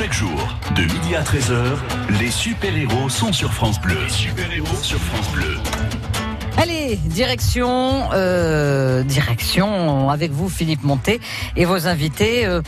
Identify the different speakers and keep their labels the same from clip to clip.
Speaker 1: Chaque jour, de midi à 13h, les super-héros sont sur France Bleu. Super-héros sur France Bleu.
Speaker 2: Allez, direction, euh, direction avec vous Philippe Monté et vos invités. euh,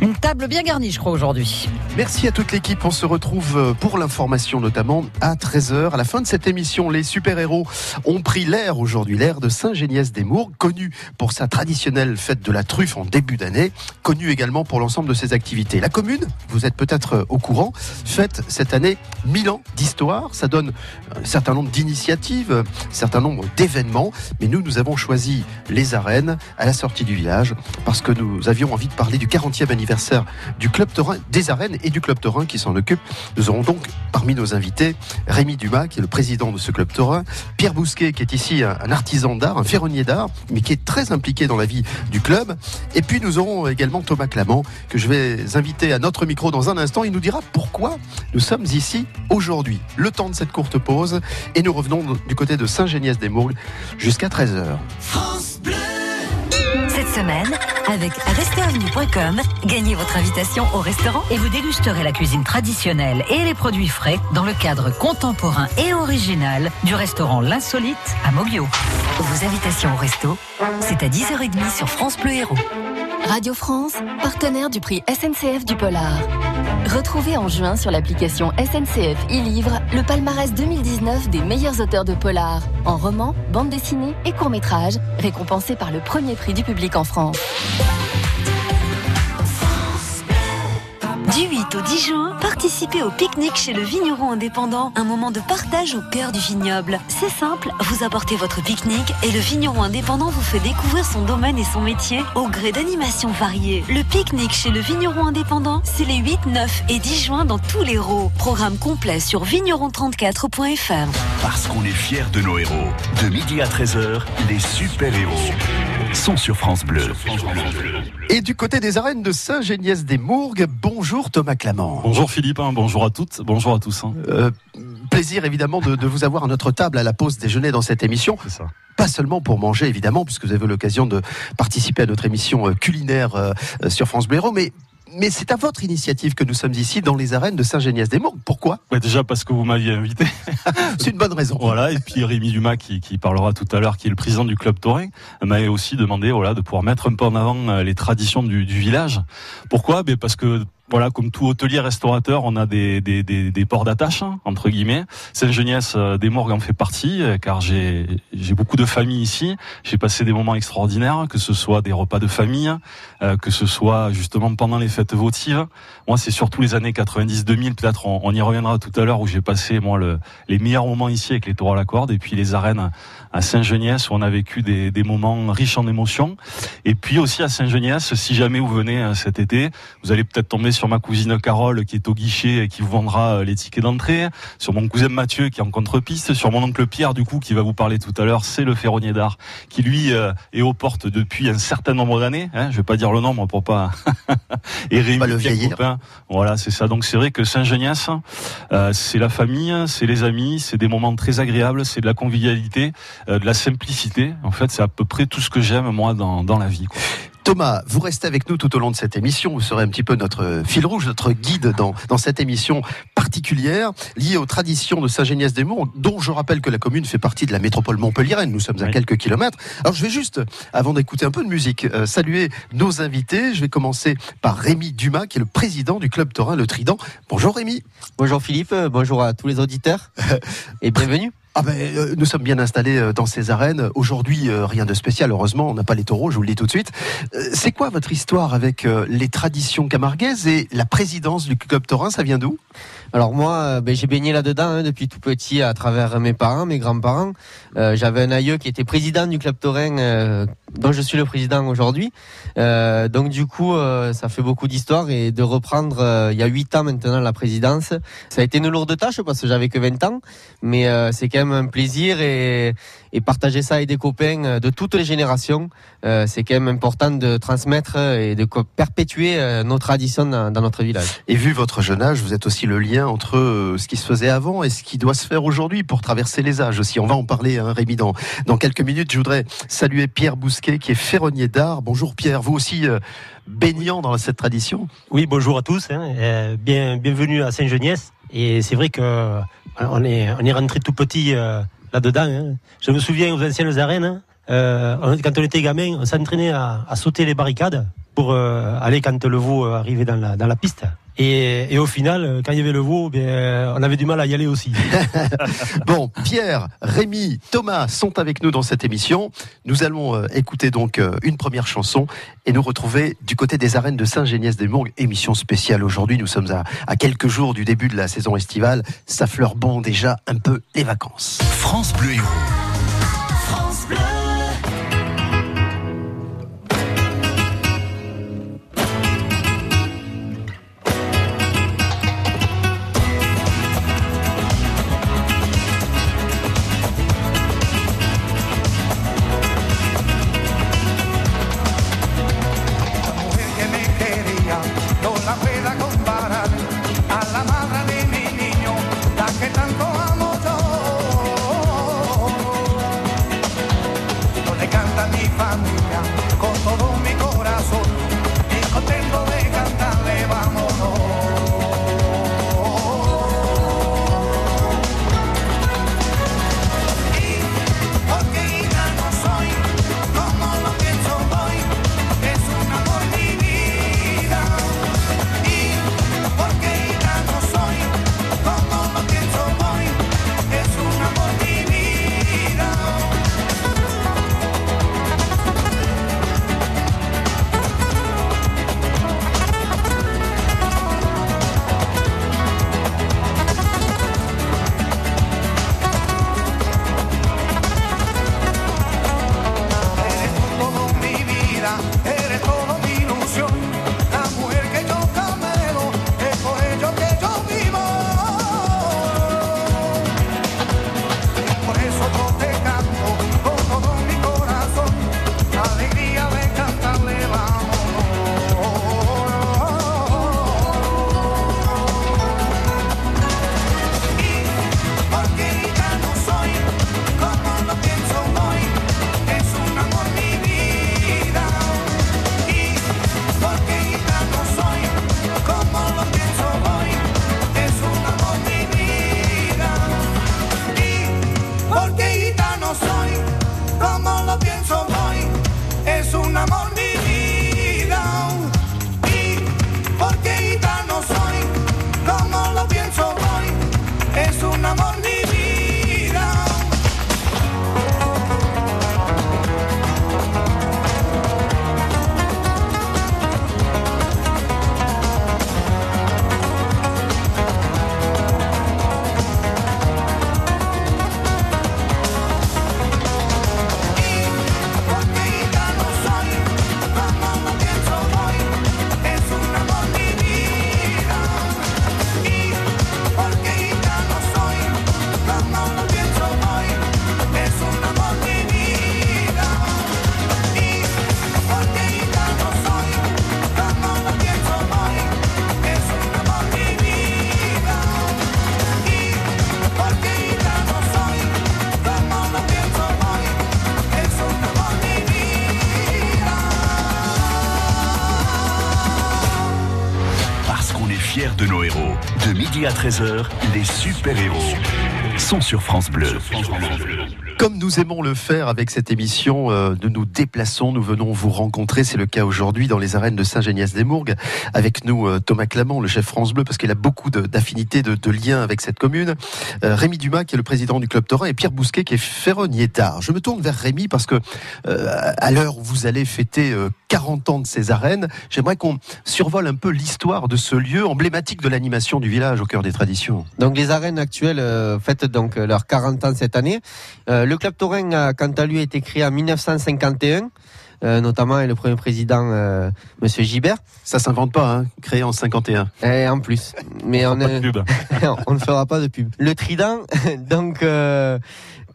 Speaker 2: une table bien garnie, je crois, aujourd'hui.
Speaker 3: Merci à toute l'équipe. On se retrouve euh, pour l'information notamment à 13h. À la fin de cette émission, les super-héros ont pris l'air aujourd'hui, l'air de Saint-Géniès-des-Mours, connu pour sa traditionnelle fête de la truffe en début d'année, connu également pour l'ensemble de ses activités. La commune, vous êtes peut-être au courant, fête cette année 1000 ans d'histoire. Ça donne un certain nombre d'initiatives, un certain nombre d'événements. Mais nous, nous avons choisi les arènes à la sortie du village parce que nous avions envie de parler du 40e anniversaire du Club des arènes et du Club Taurin qui s'en occupe. Nous aurons donc parmi nos invités Rémi Dumas, qui est le président de ce Club Taurin, Pierre Bousquet, qui est ici un, artisan d'art, un ferronnier d'art, mais qui est très impliqué dans la vie du club. Et puis nous aurons également Thomas Clamant, que je vais inviter à notre micro dans un instant. Il nous dira pourquoi nous sommes ici aujourd'hui. Le temps de cette courte pause et nous revenons du côté de Jusqu'à 13h.
Speaker 4: Cette semaine, avec restaurantvenue.com, gagnez votre invitation au restaurant
Speaker 2: Et vous dégusterez la cuisine traditionnelle et les produits frais dans le cadre contemporain et original du restaurant L'Insolite à Moglio.
Speaker 4: Vos invitations au resto, c'est à 10h30 sur France Bleu Héros.
Speaker 5: Radio France, partenaire du prix SNCF du Polar. Retrouvez en juin sur l'application SNCF e-Livre le palmarès 2019 des meilleurs auteurs de polar, en roman, bande dessinée et court-métrage, récompensés par le premier prix du public en France.
Speaker 4: Du 8 au 10 juin, participez au pique-nique chez le vigneron indépendant, un moment de partage au cœur du vignoble. C'est simple, vous apportez votre pique-nique et le vigneron indépendant vous fait découvrir son domaine et son métier au gré d'animations variées. Le pique-nique chez le vigneron indépendant, c'est les 8, 9 et 10 juin dans tous les rôles. Programme complet sur vigneron34.fr.
Speaker 1: Parce qu'on est fiers de nos héros. De midi à 13h, les super-héros sont sur France Bleu.
Speaker 3: Et du côté des arènes de Saint-Géniès-des-Mourgues, bonjour Thomas Clamant.
Speaker 6: Bonjour Philippe, hein, bonjour à toutes, bonjour à tous. hein.
Speaker 3: Euh, plaisir évidemment de, de vous avoir à notre table à la pause déjeuner dans cette émission.
Speaker 6: C'est ça.
Speaker 3: Pas seulement pour manger évidemment, puisque vous avez eu l'occasion de participer à notre émission euh, culinaire euh, sur France Blaireau, mais mais c'est à votre initiative que nous sommes ici dans les arènes de Saint-Géniès-des-Mourgues. Pourquoi?
Speaker 6: Ouais, déjà parce que vous m'aviez invité.
Speaker 3: C'est une bonne raison.
Speaker 6: voilà, et puis Rémi Dumas qui, qui parlera tout à l'heure, qui est le président du club taurin, m'avait aussi demandé voilà de pouvoir mettre un peu en avant euh, les traditions du, du village. Pourquoi? Ben parce que voilà, comme tout hôtelier restaurateur, on a des, des, des, des ports d'attache, hein, entre guillemets. Saint-Geniès euh, des Morgues en fait partie, euh, car j'ai j'ai beaucoup de familles ici. J'ai passé des moments extraordinaires, que ce soit des repas de famille, euh, que ce soit justement pendant les fêtes votives. Moi, c'est surtout les années 90-2000, peut-être on, on y reviendra tout à l'heure, où j'ai passé moi le, les meilleurs moments ici avec les taureaux à la corde, et puis les arènes à Saint-Geniès, où on a vécu des, des moments riches en émotions. Et puis aussi à Saint-Geniès, si jamais vous venez cet été, vous allez peut-être tomber sur ma cousine Carole qui est au guichet et qui vous vendra euh, les tickets d'entrée, sur mon cousin Mathieu qui est en contre-piste, sur mon oncle Pierre du coup qui va vous parler tout à l'heure, c'est le ferronnier d'art qui lui euh, est aux portes depuis un certain nombre d'années. Hein, je vais pas dire le nombre pour pas et Rémi
Speaker 3: Pas le
Speaker 6: qui est
Speaker 3: vieillir.
Speaker 6: copain. Voilà, c'est ça. Donc c'est vrai que Saint-Geniès, euh, c'est la famille, c'est les amis, c'est des moments très agréables, c'est de la convivialité, euh, de la simplicité. En fait, c'est à peu près tout ce que j'aime moi dans, dans la vie. quoi.
Speaker 3: Thomas, vous restez avec nous tout au long de cette émission. Vous serez un petit peu notre fil rouge, notre guide dans, dans cette émission particulière liée aux traditions de Saint-Géniès-des-Monts, dont je rappelle que la commune fait partie de la métropole montpelliéraine. Nous sommes à
Speaker 6: Oui.
Speaker 3: quelques kilomètres. Alors je vais juste, avant d'écouter un peu de musique, euh, saluer nos invités. Je vais commencer par Rémi Dumas, qui est le président du club taurin Le Trident. Bonjour Rémi.
Speaker 7: Bonjour Philippe, bonjour à tous les auditeurs et bienvenue.
Speaker 3: Ah ben, euh, nous sommes bien installés euh, dans ces arènes. Aujourd'hui, euh, rien de spécial, heureusement, on n'a pas les taureaux, je vous le dis tout de suite. C'est quoi votre histoire avec les traditions camarguaises et la présidence du club taurin? Ça vient d'où?
Speaker 7: Alors moi, ben, j'ai baigné là-dedans hein, depuis tout petit à travers mes parents, mes grands-parents. J'avais un aïeux qui était président du club taurin dont je suis le président aujourd'hui. Donc du coup, ça fait beaucoup d'histoire et de reprendre il y a huit ans maintenant la présidence, ça a été une lourde tâche parce que j'avais que 20 ans, mais c'est quand même même un plaisir et, et partager ça avec des copains de toutes les générations, euh, c'est quand même important de transmettre et de perpétuer euh, nos traditions dans, dans notre village.
Speaker 3: Et vu votre jeune âge, vous êtes aussi le lien entre euh, ce qui se faisait avant et ce qui doit se faire aujourd'hui pour traverser les âges aussi. On va en parler, hein, Rémi, dans, dans quelques minutes. Je voudrais saluer Pierre Bousquet, qui est ferronnier d'art. Bonjour Pierre, vous aussi euh, baignant dans cette tradition
Speaker 8: Oui, bonjour à tous. hein. Euh, bien, bienvenue à Saint-Geniès. Et c'est vrai que on est, rentré tout petit euh, là-dedans. hein. Je me souviens aux anciennes arènes, euh, quand on était gamin, on s'entraînait à, sauter les barricades pour euh, aller quand le veau arrivait dans dans la piste. Et, et au final, euh, quand il y avait le veau, bien, euh, on avait du mal à y aller aussi.
Speaker 3: Bon, Pierre, Rémi, Thomas sont avec nous dans cette émission. Nous allons euh, écouter donc euh, une première chanson et nous retrouver du côté des arènes de Saint-Géniès-des-Mourgues. Émission spéciale aujourd'hui. Nous sommes à, à quelques jours du début de la saison estivale. Ça fleure bon déjà un peu les vacances.
Speaker 9: France Bleu Héros. 13h, les super-héros sont sur France Bleu.
Speaker 3: Comme nous aimons le faire avec cette émission, euh, nous nous déplaçons, nous venons vous rencontrer. C'est le cas aujourd'hui dans les arènes de Saint-Géniès-des-Mourgues. Avec nous, euh, Thomas Clamant, le chef France Bleu, parce qu'il a beaucoup d'affinités, de, liens avec cette commune. Euh, Rémi Dumas, qui est le président du club Taurin, et Pierre Bousquet, qui est ferronnier d'art. Je me tourne vers Rémi parce que, à l'heure où vous allez fêter 40 ans de ces arènes, j'aimerais qu'on survole un peu l'histoire de ce lieu emblématique de l'animation du village au cœur des traditions.
Speaker 7: Donc les arènes actuelles euh, fêtent donc euh, leurs 40 ans cette année. Euh, le club taurin a quant à lui été créé en 1951. euh, notamment et le premier président, euh, Monsieur Gibert.
Speaker 3: Ça s'invente pas, hein, créé en 51.
Speaker 7: Et en plus, mais on,
Speaker 6: Pas de
Speaker 7: est-
Speaker 6: pub.
Speaker 7: on ne fera pas de pub. Le Trident, donc euh,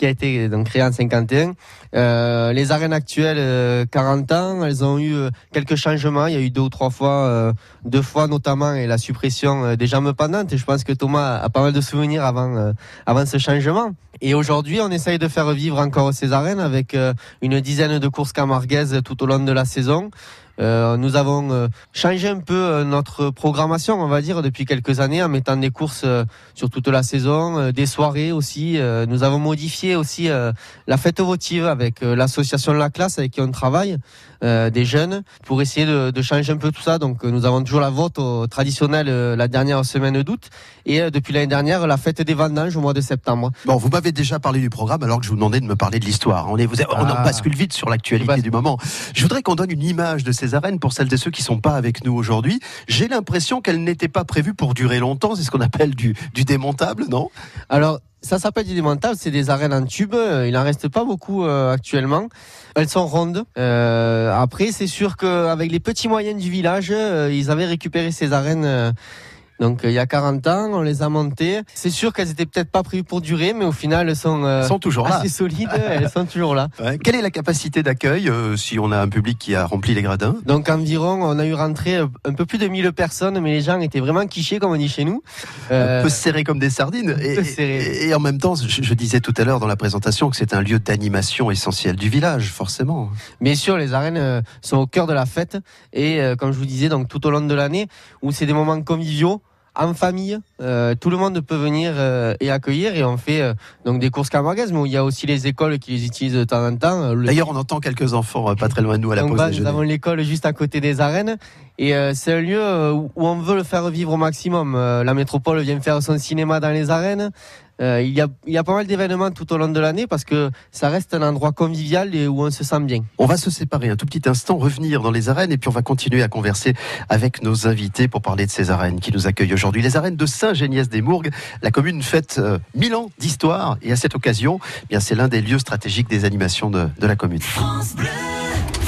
Speaker 7: qui a été donc créé en 51. Euh, les arènes actuelles, euh, 40 ans, elles ont eu euh, quelques changements. Il y a eu deux ou trois fois, euh, deux fois notamment, et la suppression euh, des jambes pendantes. Et je pense que Thomas a pas mal de souvenirs avant, euh, avant ce changement. Et aujourd'hui, on essaye de faire vivre encore ces arènes avec euh, une dizaine de courses camarguaises tout au long de la saison. Euh, nous avons euh, changé un peu euh, notre programmation, on va dire, depuis quelques années en mettant des courses sur toute la saison, des soirées aussi. Nous avons modifié aussi la fête votive avec l'association La Classe avec qui on travaille, des jeunes, pour essayer de, de changer un peu tout ça. Donc euh, nous avons toujours la vote au traditionnel euh, la dernière semaine d'août et euh, depuis l'année dernière la fête des vendanges au mois de septembre.
Speaker 3: Bon, vous m'avez déjà parlé du programme alors que je vous demandais de me parler de l'histoire. On, est, vous, on en
Speaker 7: Ah.
Speaker 3: bascule vite sur l'actualité du moment. Je voudrais qu'on donne une image de ces arènes pour celles et ceux qui sont pas avec nous aujourd'hui. J'ai l'impression qu'elles n'étaient pas prévues pour durer longtemps. C'est ce qu'on appelle du, du démontable, non?
Speaker 7: Alors, ça s'appelle du démontable, c'est des arènes en tube. euh, Il en reste pas beaucoup euh, actuellement. Elles sont rondes. Euh, après, c'est sûr qu'avec les petits moyens du village, euh, ils avaient récupéré ces arènes. Euh, donc, euh, il y a 40 ans, on les a montées. C'est sûr qu'elles étaient peut-être pas prévues pour durer, mais au final, elles sont, euh,
Speaker 3: sont toujours là.
Speaker 7: assez solides. elles sont toujours là.
Speaker 3: Ouais. Quelle est la capacité d'accueil euh, si on a un public qui a rempli les gradins?
Speaker 7: Donc environ, on a eu rentré euh, un peu plus de 1000 personnes, mais les gens étaient vraiment quichés, comme on dit chez nous.
Speaker 3: Un
Speaker 7: Euh,
Speaker 3: peu serré comme des sardines. Et, et- et en même temps, je, je disais tout à l'heure dans la présentation que c'est un lieu d'animation essentiel du village, forcément.
Speaker 7: Bien sûr, les arènes euh, sont au cœur de la fête et euh, comme je vous disais, donc tout au long de l'année, où c'est des moments conviviaux. En famille, euh, tout le monde peut venir euh, et accueillir et on fait euh, donc des courses camarguaises, mais il y a aussi les écoles qui les utilisent de temps en temps. Le-
Speaker 3: D'ailleurs, on entend quelques enfants pas très loin de nous à la
Speaker 7: donc
Speaker 3: pause
Speaker 7: nous avons l'école juste à côté des arènes et c'est un lieu où on veut le faire vivre au maximum. La métropole vient faire son cinéma dans les arènes. Euh, il, y a, il y a pas mal d'événements tout au long de l'année parce que ça reste un endroit convivial et où on se sent bien.
Speaker 3: On va se séparer un tout petit instant, revenir dans les arènes et puis on va continuer à converser avec nos invités pour parler de ces arènes qui nous accueillent aujourd'hui. Les arènes de Saint-Géniès-des-Mourgues, la commune fête euh, 1000 ans d'histoire et à cette occasion, eh bien c'est l'un des lieux stratégiques des animations de, de la commune.
Speaker 10: France Bleu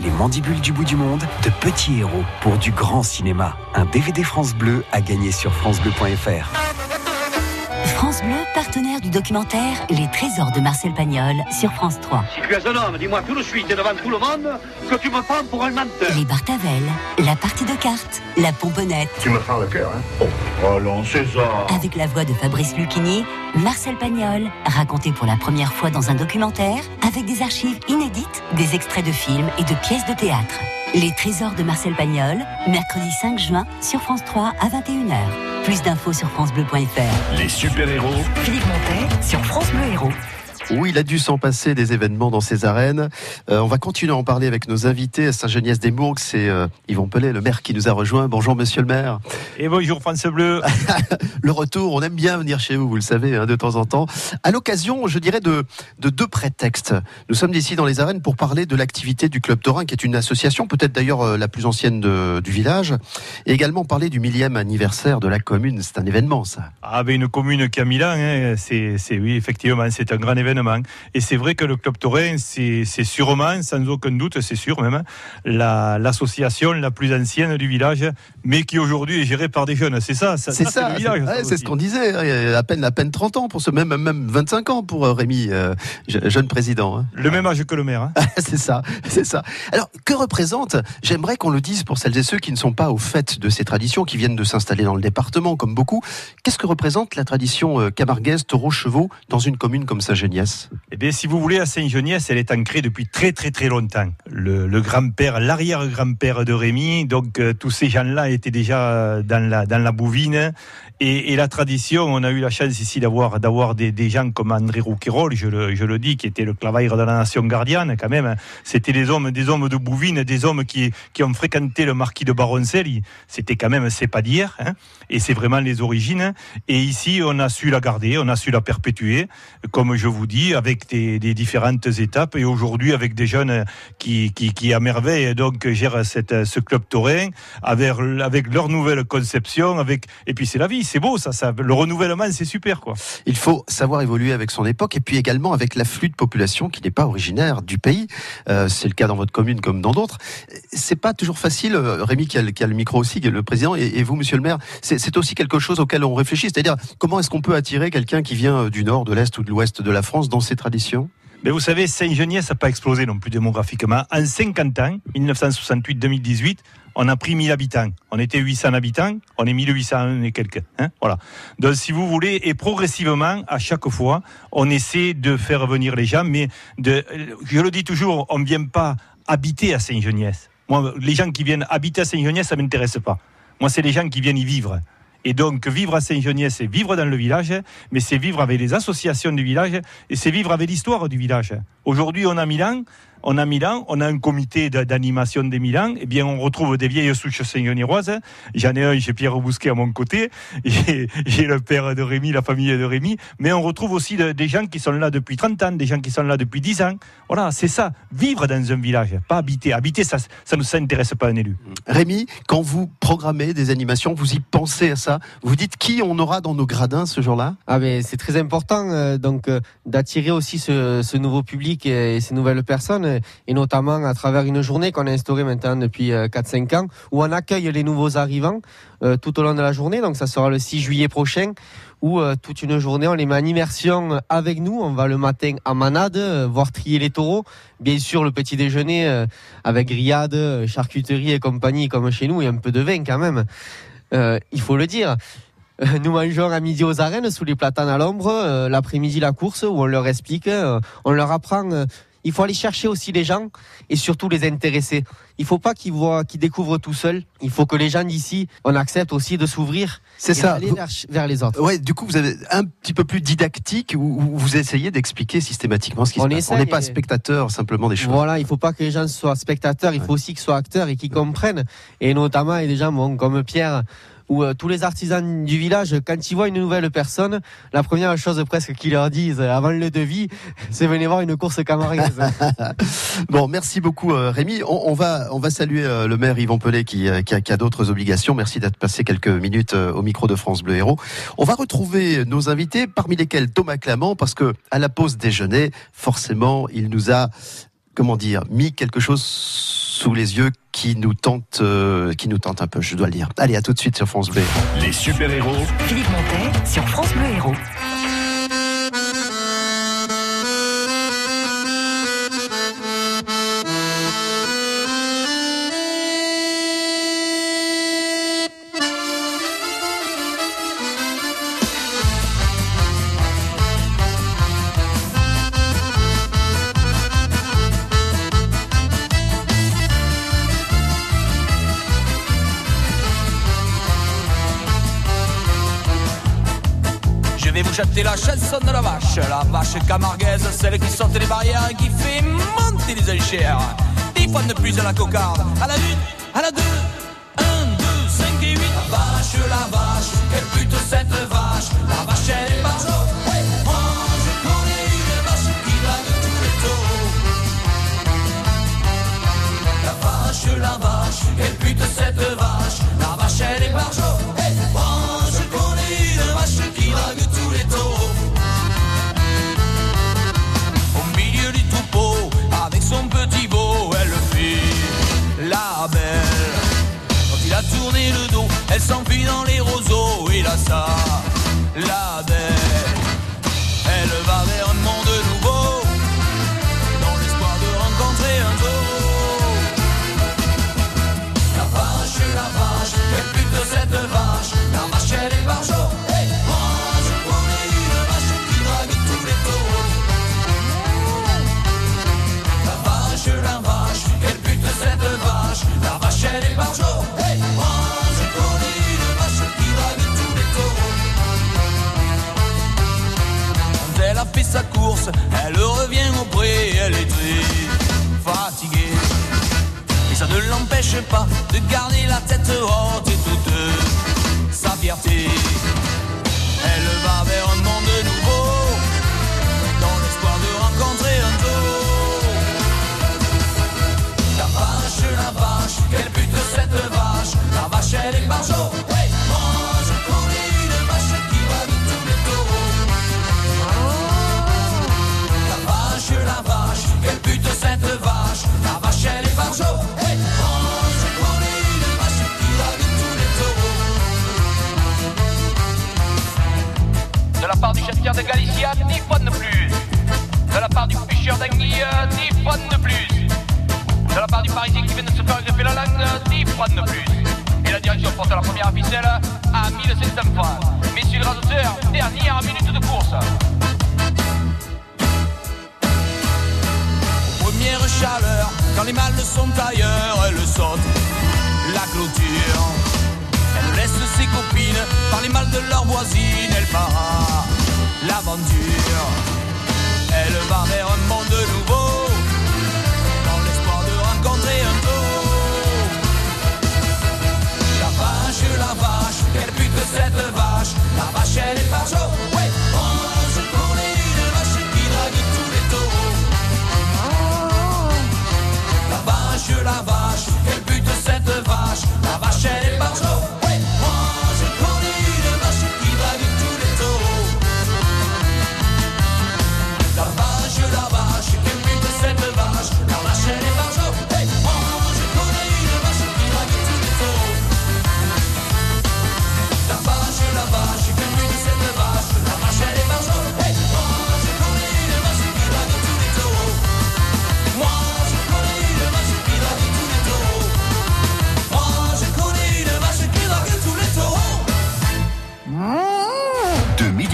Speaker 10: Les mandibules du bout du monde, de petits héros pour du grand cinéma. Un DVD France Bleu à gagner sur francebleu.fr.
Speaker 4: France Bleu, partenaire du documentaire Les Trésors de Marcel Pagnol sur France 3.
Speaker 11: Si tu es un homme, dis-moi tout de suite et devant tout le monde que tu me prends pour un menteur.
Speaker 4: Les Bartavel, la partie de cartes, la pomponnette.
Speaker 11: Tu me prends le cœur, hein Oh, oh non, César
Speaker 4: Avec la voix de Fabrice Lucchini, Marcel Pagnol, raconté pour la première fois dans un documentaire, avec des archives inédites, des extraits de films et de pièces de théâtre. Les Trésors de Marcel Pagnol, mercredi 5 juin sur France 3 à 21h. Plus d'infos sur francebleu.fr.
Speaker 1: Les super-héros
Speaker 2: Philippe Montet sur France Bleu Héros.
Speaker 3: Oui, il a dû s'en passer des événements dans ces arènes. Euh, on va continuer à en parler avec nos invités à Saint-Geniès-des-Mourgues. C'est euh, Yvon Pellet, le maire, qui nous a rejoint. Bonjour, monsieur le maire.
Speaker 12: Et bonjour France Bleu.
Speaker 3: Le retour, on aime bien venir chez vous, vous le savez, hein, de temps en temps. À l'occasion, je dirais, de, de deux prétextes. Nous sommes ici dans les arènes pour parler de l'activité du Club Taurin, qui est une association, peut-être d'ailleurs euh, la plus ancienne de- du village, et également parler du millième anniversaire de la commune. C'est un événement, ça.
Speaker 12: Ah ben une commune qui a mille ans, hein, c'est, c'est oui effectivement c'est un grand événement. Et c'est vrai que le club taurin c'est, sûrement, sans aucun doute, c'est sûr même, la, l'association la plus ancienne du village, mais qui aujourd'hui est gérée par des jeunes. C'est ça, ça
Speaker 3: C'est
Speaker 12: ça,
Speaker 3: c'est ouais, ce qu'on disait. hein, À peine, à peine 30 ans pour ce même, même 25 ans pour euh, Rémi, euh, je- jeune président. hein.
Speaker 12: Le même âge que le maire. hein.
Speaker 3: c'est ça, c'est ça. Alors, que représente J'aimerais qu'on le dise pour celles et ceux qui ne sont pas au fait de ces traditions, qui viennent de s'installer dans le département, comme beaucoup. Qu'est-ce que représente la tradition euh, camarguaise taureau-chevaux dans une commune comme
Speaker 12: Eh bien, si vous voulez, à Saint-Geniès, elle est ancrée depuis très très très longtemps. le, grand-père, l'arrière-grand-père de Rémi. Donc euh, tous ces gens-là étaient déjà dans la, dans la bouvine. Et, et la tradition, on a eu la chance ici d'avoir d'avoir des, des gens comme André Rouquayrol, je le, je le dis, qui était le clavaire de la nation gardienne quand même. C'était des hommes, des hommes de bouvine, des hommes qui, qui ont fréquenté le marquis de Baroncel. Il- C'était quand même, c'est pas d'hier. Hein, et c'est vraiment les origines. Et ici, on a su la garder, on a su la perpétuer, comme je vous dis, avec des, des différentes étapes. Et aujourd'hui, avec des jeunes qui, qui, qui à merveille donc gèrent cette, ce club taurin avec, avec leur nouvelle conception. Avec et puis c'est la vie, c'est beau ça, ça. Le renouvellement, c'est super quoi.
Speaker 3: Il faut savoir évoluer avec son époque et puis également avec l'afflux de population qui n'est pas originaire du pays. Euh, c'est le cas dans votre commune comme dans d'autres. C'est pas toujours facile. euh, Rémi qui a, le- qui a le micro aussi, qui est le président, et, et vous, Monsieur le Maire, c'est c'est aussi quelque chose auquel on réfléchit. C'est-à-dire comment est-ce qu'on peut attirer quelqu'un qui vient euh, du nord, de l'est ou de l'ouest de la France dans ses traditions?
Speaker 12: Mais vous savez, Saint-Geniès n'a pas explosé non plus démographiquement. En 50 ans, 1968-2018, on a pris 1000 habitants. On était 800 habitants, on est 1800 et quelques. Hein voilà. Donc, si vous voulez, et progressivement, à chaque fois, on essaie de faire venir les gens, mais je le dis toujours, on ne vient pas habiter à Saint-Geniès. Moi, les gens qui viennent habiter à Saint-Geniès, ça ne m'intéresse pas. Moi, c'est les gens qui viennent y vivre. Et donc, vivre à Saint-Geniès, c'est vivre dans le village, mais c'est vivre avec les associations du village et c'est vivre avec l'histoire du village. Aujourd'hui, on a Milan, on a Milan, on a un comité d'animation des Milan. Eh bien, on retrouve des vieilles souches saint-geniroises. J'en ai un chez Pierre Bousquet à mon côté. J'ai j'ai le père de Rémi, la famille de Rémi. Mais on retrouve aussi de- des gens qui sont là depuis 30 ans, des gens qui sont là depuis 10 ans. Voilà, c'est ça. Vivre dans un village, pas habiter. Habiter, ça, ça ne s'intéresse pas à un élu.
Speaker 3: Rémi, quand vous programmez des animations, vous y pensez à ça Vous dites qui on aura dans nos gradins ce jour-là?
Speaker 7: Ah ben c'est très important euh, donc euh, d'attirer aussi ce, ce nouveau public et, et ces nouvelles personnes euh, et notamment à travers une journée qu'on a instaurée maintenant depuis euh, 4-5 ans où on accueille les nouveaux arrivants euh, tout au long de la journée. Donc ça sera le 6 juillet prochain où euh, toute une journée on les met en immersion avec nous. On va le matin à Manade euh, voir trier les taureaux. Bien sûr le petit déjeuner euh, avec grillade euh, charcuterie et compagnie comme chez nous et un peu de vin quand même. Euh, il faut le dire. Euh, nous mangeons à midi aux arènes sous les platanes à l'ombre, euh, l'après-midi la course où on leur explique, euh, on leur apprend. Il faut aller chercher aussi les gens et surtout les intéresser. Il faut pas qu'ils voient, qu'ils découvrent tout seuls. Il faut que les gens d'ici, on accepte aussi de s'ouvrir.
Speaker 3: C'est ça.
Speaker 7: d'aller
Speaker 3: Vous-
Speaker 7: vers, vers les autres.
Speaker 3: Ouais, du coup, vous avez un petit peu plus didactique où vous essayez d'expliquer systématiquement ce qui
Speaker 7: On
Speaker 3: se passe. On n'est pas
Speaker 7: et-
Speaker 3: spectateur simplement des choses.
Speaker 7: Voilà, il faut pas que les gens soient spectateurs, il faut aussi qu'ils soient acteurs et qu'ils comprennent. Et notamment, il y a des gens bon, comme Pierre, ou euh, tous les artisans du village, quand ils voient une nouvelle personne, la première chose presque qu'ils leur disent euh, avant le devis, c'est venez voir une course camaraise.
Speaker 3: Bon, merci beaucoup euh, Rémi. On, va on va saluer le maire Yvan Pellet qui, a, d'autres obligations. Merci d'être passé quelques minutes au micro de France Bleu Héros. On va retrouver nos invités, parmi lesquels Thomas Clamant, parce que à la pause déjeuner, forcément, il nous a comment dire mis quelque chose sous les yeux qui nous tente euh, qui nous tente un peu. Je dois le dire. Allez, à tout de suite sur France Bleu. Héros.
Speaker 1: Les super-héros
Speaker 13: Philippe Montet sur France Bleu Héros.
Speaker 14: Chanter la chanson de la vache, la vache camarguaise, celle qui saute les barrières et qui fait monter les enchères. Dix fois de plus à la cocarde, à la une, à la deux, un, deux, cinq et huit. La vache, la vache, quelle pute cette vache, la vache du
Speaker 15: pêcheur d'anguille, dix fois de plus. De la part du parisien qui vient de se faire greffer la langue, dix fois de plus. Et la direction porte la première ficelle à 1700 francs. Messieurs les auteurs, dernière minute de course.
Speaker 14: Première chaleur, quand les mâles sont ailleurs, elle saute la clôture. Elle laisse ses copines par les mâles de leur voisine, elle part l'aventure. Elle va vers un monde nouveau, dans l'espoir de rencontrer un taureau. La vache, la vache, quelle pute cette vache, la vache elle est jour. Ouais, je une vache qui drague tous les taureaux. La vache, la vache, quelle pute cette vache, la vache elle est par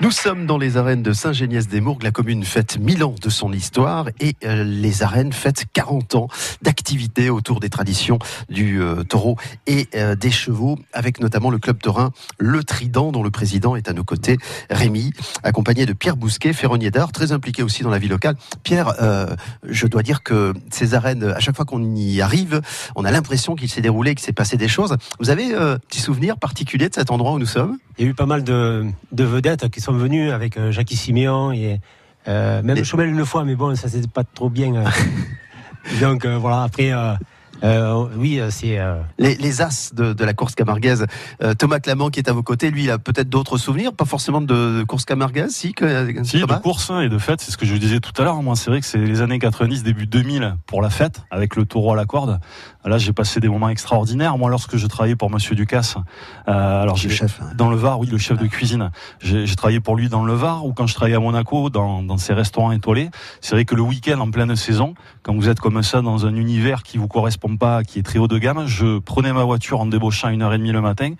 Speaker 3: Nous sommes dans les arènes de Saint-Géniès-des-Mourgues. La commune fête 1000 ans de son histoire et euh, les arènes fêtent 40 ans d'activité autour des traditions du euh, taureau et euh, des chevaux, avec notamment le club taurin Le Trident, dont le président est à nos côtés, Rémi, accompagné de Pierre Bousquet, ferronnier d'art, très impliqué aussi dans la vie locale. Pierre, je dois dire que ces arènes, à chaque fois qu'on y arrive, on a l'impression qu'il s'est déroulé, qu'il s'est passé des choses. Vous avez un petit souvenir de cet endroit où nous sommes?
Speaker 8: Il y a eu pas mal de, de vedettes qui sont venues avec euh, Jackie Siméon et euh, même Chomel une fois, mais bon, ça c'est pas trop bien. euh. Donc euh, voilà, après, euh, euh, oui, c'est. euh,
Speaker 3: les, les as de, de la course camarguaise. Euh, Thomas Clamant qui est à vos côtés, lui, il a peut-être d'autres souvenirs, pas forcément de, de course camarguaise, si, que,
Speaker 6: Si, de course hein, et de fête, c'est ce que je disais tout à l'heure. Moi, c'est vrai que c'est les années 90, début 2000 pour la fête, avec le taureau à la corde. Là, j'ai passé des moments extraordinaires. Moi, lorsque je travaillais pour Monsieur Ducasse, euh, alors j'ai
Speaker 3: chef,
Speaker 6: dans le Var, oui, le chef de cuisine. J'ai travaillé pour lui dans le Var ou quand je travaillais à Monaco, dans, dans ses restaurants étoilés. C'est vrai que le week-end, en pleine saison, quand vous êtes comme ça dans un univers qui vous correspond pas, qui est très haut de gamme, je prenais ma voiture en débauchant à une heure et demie le matin.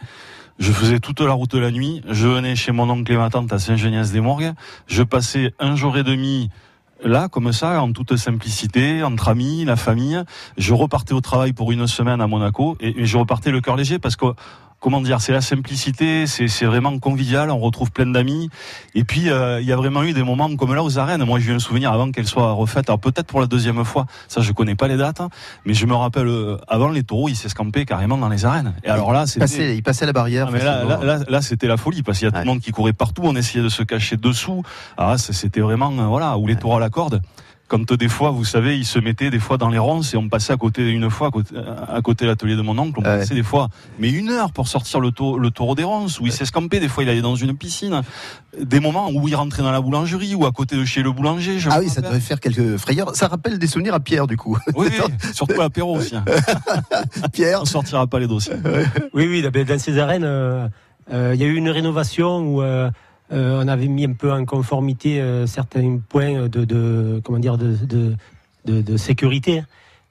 Speaker 6: Je faisais toute la route la nuit. Je venais chez mon oncle et ma tante à Saint-Geniès-des-Morgues. Je passais un jour et demi là, comme ça, en toute simplicité, entre amis, la famille. Je repartais au travail pour une semaine à Monaco et, je repartais le cœur léger parce que comment dire, c'est la simplicité, c'est vraiment convivial, on retrouve plein d'amis. Et puis, euh, il y a vraiment eu des moments comme là aux arènes. Moi, j'ai eu un souvenir avant qu'elle soit refaite, alors peut-être pour la deuxième fois, ça je connais pas les dates, hein, mais je me rappelle, euh, avant les taureaux, ils s'escampaient carrément dans les arènes. Et alors là, c'était...
Speaker 3: passait, il passait la barrière.
Speaker 6: Ah, mais là, là, là, là, c'était la folie parce qu'il y a tout le monde qui courait partout. On essayait de se cacher dessous. Ah, c'était vraiment euh, voilà où les taureaux à la corde. Quand euh, des fois, vous savez, ils se mettaient des fois dans les ronces et on passait à côté une fois à côté, à côté de l'atelier de mon oncle. On
Speaker 3: Ouais.
Speaker 6: passait des fois, mais une heure pour sortir le, tau- le taureau des ronces où il s'escampait. Des fois, il allait dans une piscine. Des moments où il rentrait dans la boulangerie ou à côté de chez le boulanger. je
Speaker 3: Ah oui, ça devait faire quelques frayeurs. Ça rappelle des souvenirs à Pierre, du coup.
Speaker 6: Oui, oui, surtout à l'apéro aussi. hein.
Speaker 3: Pierre.
Speaker 6: On sortira pas les dossiers.
Speaker 8: Oui, oui, dans ces arènes, euh, euh, il y a eu une rénovation où euh, euh, on avait mis un peu en conformité euh, certains points de, de comment dire de, de, de- de sécurité.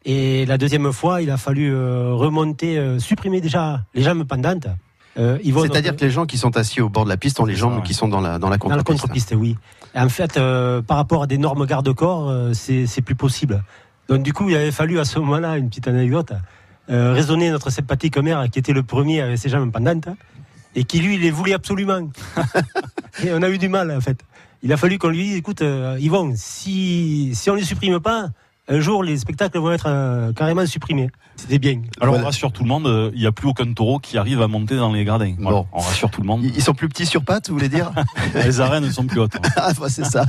Speaker 8: Et la deuxième fois, il a fallu euh, remonter, supprimer déjà les jambes pendantes.
Speaker 3: C'est-à-dire que les gens qui sont assis au bord de la piste ont les jambes qui sont dans la, dans la
Speaker 8: dans la
Speaker 3: contre-piste.
Speaker 8: contre-piste, oui. Et en fait, par rapport à des normes garde-corps, c'est plus possible. Donc du coup, il avait fallu à ce moment-là, une petite anecdote, raisonner notre sympathique maire qui était le premier avec ses jambes pendantes et qui lui, il les voulait absolument. et on a eu du mal en fait. il a fallu qu'on lui dise, écoute, euh, Yvon, si, si on ne les supprime pas, un jour, les spectacles vont être euh, carrément supprimés. C'était bien.
Speaker 6: Alors
Speaker 3: Voilà.
Speaker 6: on rassure tout le monde, euh, il n'y a plus aucun taureau qui arrive à monter dans les gradins. Voilà,
Speaker 3: Bon.
Speaker 6: On rassure tout le monde.
Speaker 3: Ils sont plus petits sur pattes, vous voulez dire
Speaker 6: les arènes ne sont plus hautes. hein.
Speaker 3: Ah, bah, c'est ça.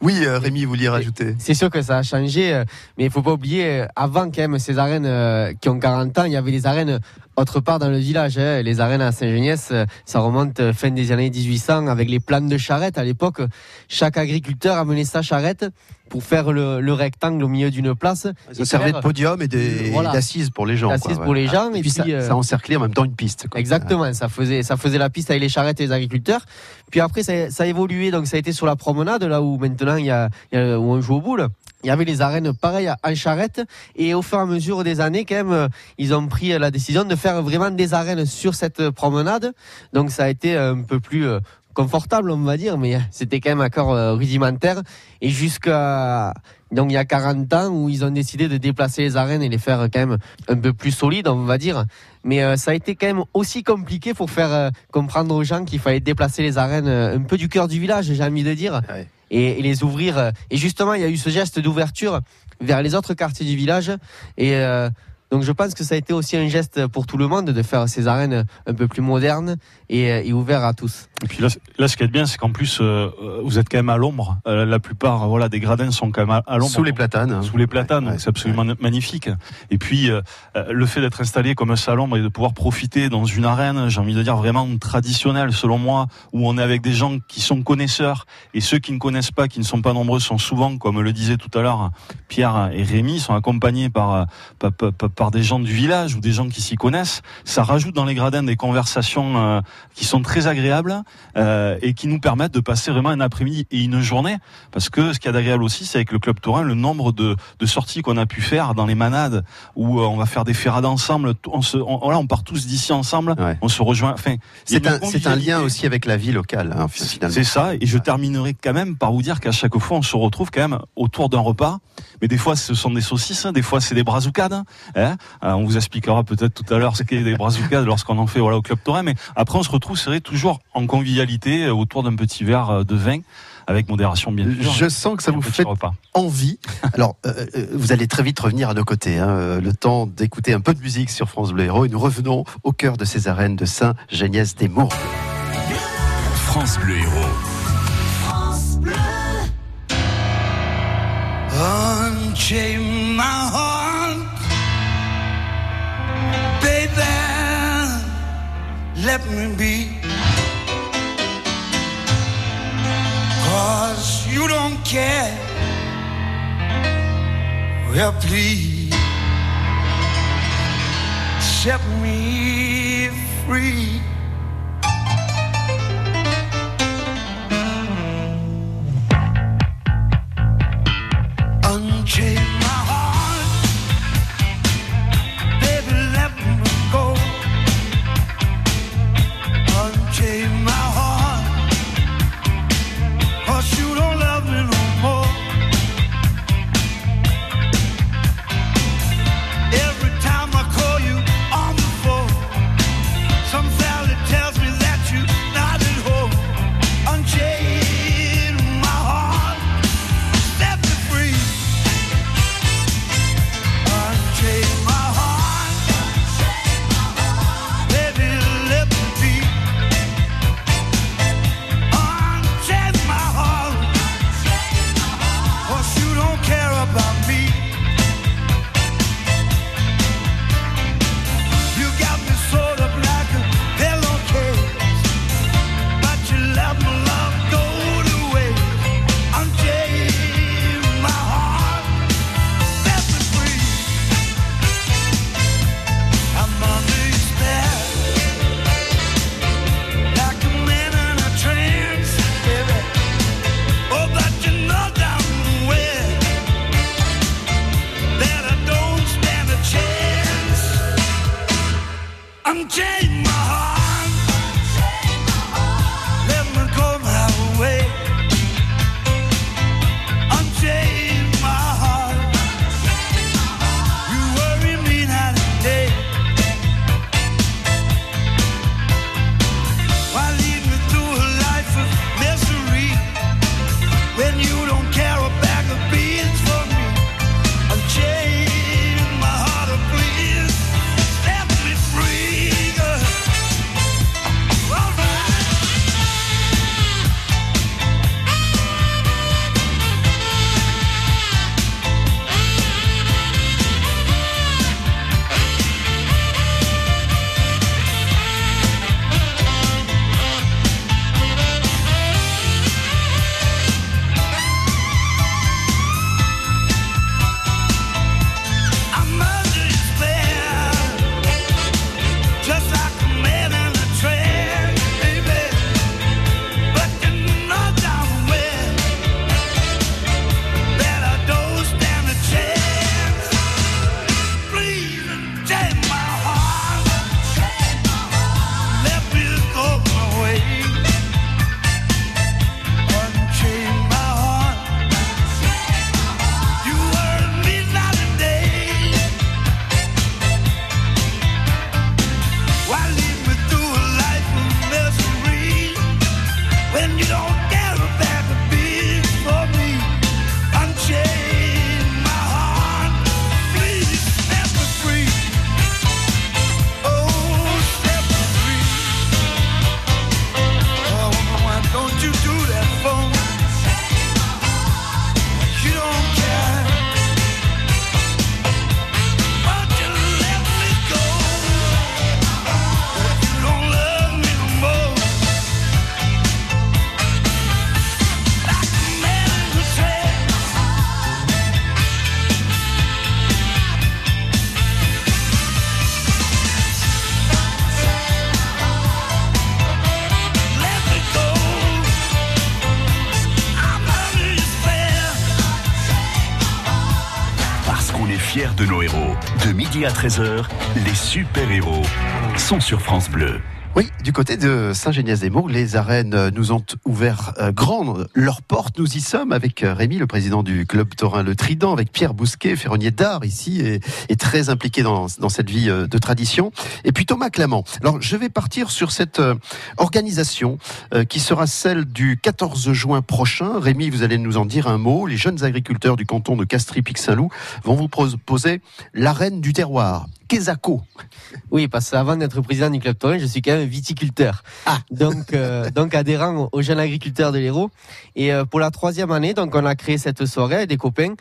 Speaker 3: oui, euh, Rémi, vous vouliez rajouter
Speaker 7: C'est sûr que ça a changé, mais il faut pas oublier, avant quand même ces arènes euh, qui ont 40 ans, il y avait les arènes autre part dans le village. hein. Les arènes à Saint-Geniès, euh, ça remonte euh, fin des années 1800 avec les planes de charrettes. À l'époque, chaque agriculteur amenait sa charrette pour faire le, le rectangle au milieu d'une place.
Speaker 3: Ça servait de podium et
Speaker 7: Voilà.
Speaker 3: d'assises pour les gens.
Speaker 7: D'assises pour les gens,
Speaker 3: Et,
Speaker 7: et
Speaker 3: puis, ça,
Speaker 7: euh,
Speaker 3: ça encerclait en même temps une piste. quoi.
Speaker 7: Exactement, ça faisait, ça faisait la piste avec les charrettes et les agriculteurs. Puis après, ça, ça a évolué, donc ça a été sur la promenade, là où maintenant il y a, il y a- où on joue au boule. Il y avait les arènes pareilles en charrette, et au fur et à mesure des années, quand même, euh, ils ont pris la décision de faire vraiment des arènes sur cette promenade. Donc ça a été un peu plus euh, confortable, on va dire, mais c'était quand même encore euh, rudimentaire. Et jusqu'à donc il y a 40 ans où ils ont décidé de déplacer les arènes et les faire quand même un peu plus solides, on va dire. Mais euh, ça a été quand même aussi compliqué pour faire euh, comprendre aux gens qu'il fallait déplacer les arènes euh, un peu du cœur du village, j'ai envie de dire. Et, les ouvrir. Et justement, il y a eu ce geste d'ouverture vers les autres quartiers du village. Et euh, donc je pense que ça a été aussi un geste pour tout le monde de faire ces arènes un peu plus modernes et, euh, et ouvertes à tous.
Speaker 6: Et puis là, là, ce qui est bien, c'est qu'en plus, euh, euh, vous êtes quand même à l'ombre. Euh, la plupart, voilà, des gradins sont quand même à, à l'ombre.
Speaker 3: Sous les platanes. hein.
Speaker 6: Sous les platanes,
Speaker 3: Ouais,
Speaker 6: donc c'est absolument magnifique. Et puis, euh, le fait d'être installé comme un salon et de pouvoir profiter dans une arène, j'ai envie de dire vraiment traditionnelle, selon moi, où on est avec des gens qui sont connaisseurs et ceux qui ne connaissent pas, qui ne sont pas nombreux, sont souvent, comme le disait tout à l'heure Pierre et Rémi, sont accompagnés par, par, par- par des gens du village ou des gens qui s'y connaissent. Ça rajoute dans les gradins des conversations euh, qui sont très agréables euh, et qui nous permettent de passer vraiment un après-midi et une journée. Parce que ce qui est agréable aussi, c'est avec le club taurin, le nombre de, de sorties qu'on a pu faire dans les manades où euh, on va faire des ferrades ensemble. On se, on, voilà, on part tous d'ici ensemble,
Speaker 3: Ouais.
Speaker 6: on se rejoint. Enfin, y a
Speaker 3: C'est un, c'est un lien aussi avec la vie locale, hein, finalement.
Speaker 6: C'est ça, et je terminerai quand même par vous dire qu'à chaque fois, on se retrouve quand même autour d'un repas. Mais des fois, ce sont des saucisses, des fois, c'est des brazucades. hein. Euh, on vous expliquera peut-être tout à l'heure ce qu'est des brazucades lorsqu'on en fait voilà, au Club Taurin. Mais après, on se retrouve, c'est vrai, toujours en convivialité euh, autour d'un petit verre euh, de vin, avec modération, bien sûr.
Speaker 3: Je sens que ça vous fait
Speaker 6: repas.
Speaker 3: envie. Alors, euh, vous allez très vite revenir à nos côtés. hein, le temps d'écouter un peu de musique sur France Bleu Héros. Et nous revenons au cœur de ces arènes de Saint-Géniès-des-Mourgues.
Speaker 1: France Bleu Héros.
Speaker 11: Unchain my Let me be. Cause you don't care. Well, please set me free. Unchain
Speaker 1: 13h, les super-héros sont sur France Bleu.
Speaker 3: Oui, du côté de Saint-Génias-des-Mours, les arènes nous ont ouvert euh, grandes leurs portes. Nous y sommes avec euh, Rémi, le président du club taurin Le Trident, avec Pierre Bousquet, ferronnier d'art ici, et, très impliqué dans, dans cette vie euh, de tradition. Et puis Thomas Clamant. Alors, je vais partir sur cette euh, organisation qui sera celle du 14 juin prochain. Rémi, vous allez nous en dire un mot. Les jeunes agriculteurs du canton de Castries-Pic-Saint-Loup vont vous proposer l'arène du terroir. Quesaco.
Speaker 7: Oui, parce qu'avant d'être président du club taurin, je suis quand même viticulteur. Donc, euh, donc adhérent aux jeunes agriculteurs de l'Hérault. Et euh, pour la troisième année, donc on a créé cette soirée avec des copains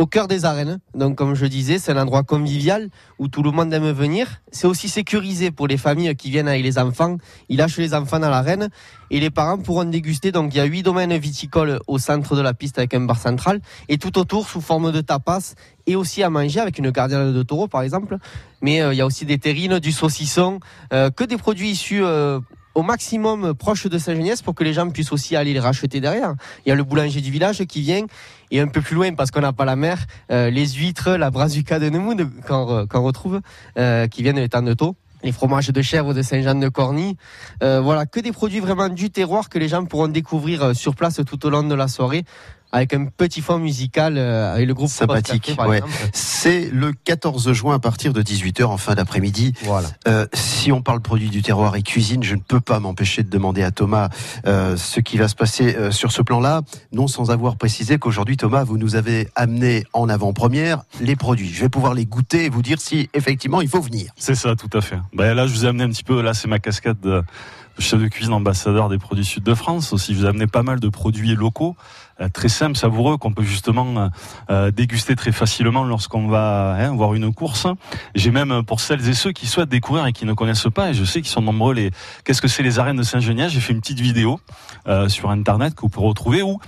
Speaker 7: au cœur des arènes. Donc, comme je disais, c'est un endroit convivial où tout le monde aime venir. C'est aussi sécurisé pour les familles qui viennent avec les enfants. Ils lâchent les enfants dans l'arène et les parents pourront déguster. Donc, il y a huit domaines viticoles au centre de la piste avec un bar central et tout autour sous forme de tapas et aussi à manger avec une gardienne de taureau, par exemple. Mais euh, il y a aussi des terrines, du saucisson, euh, que des produits issus euh, au maximum proches de Saint-Geniès pour que les gens puissent aussi aller les racheter derrière. Il y a le boulanger du village qui vient et un peu plus loin parce qu'on n'a pas la mer, euh, les huîtres, la brazuca de Nemoun qu'on retrouve, euh, qui viennent des temps de taux. Les fromages de chèvre de Saint-Jean-de-Corny. Euh, voilà, que des produits vraiment du terroir que les gens pourront découvrir sur place tout au long de la soirée avec un petit fond musical euh, avec le groupe
Speaker 3: Sympathique. Ouais. C'est le 14 juin à partir de 18h en fin d'après-midi.
Speaker 7: Voilà.
Speaker 3: Euh, si on parle produits du terroir et cuisine, je ne peux pas m'empêcher de demander à Thomas euh, ce qui va se passer euh, sur ce plan-là, non sans avoir précisé qu'aujourd'hui, Thomas, vous nous avez amené en avant-première les produits. Je vais pouvoir les goûter et vous dire si effectivement il faut venir.
Speaker 6: C'est ça, tout à fait. Ben là, je vous ai amené un petit peu, là, c'est ma casquette de chef de cuisine ambassadeur des produits sud de France. Aussi, je vous ai amené pas mal de produits locaux, très simples, savoureux, qu'on peut justement euh, déguster très facilement lorsqu'on va hein, voir une course. J'ai même, pour celles et ceux qui souhaitent découvrir et qui ne connaissent pas, et je sais qu'ils sont nombreux, les qu'est-ce que c'est les arènes de Saint-Geniez, j'ai fait une petite vidéo euh, sur Internet que vous pouvez retrouver où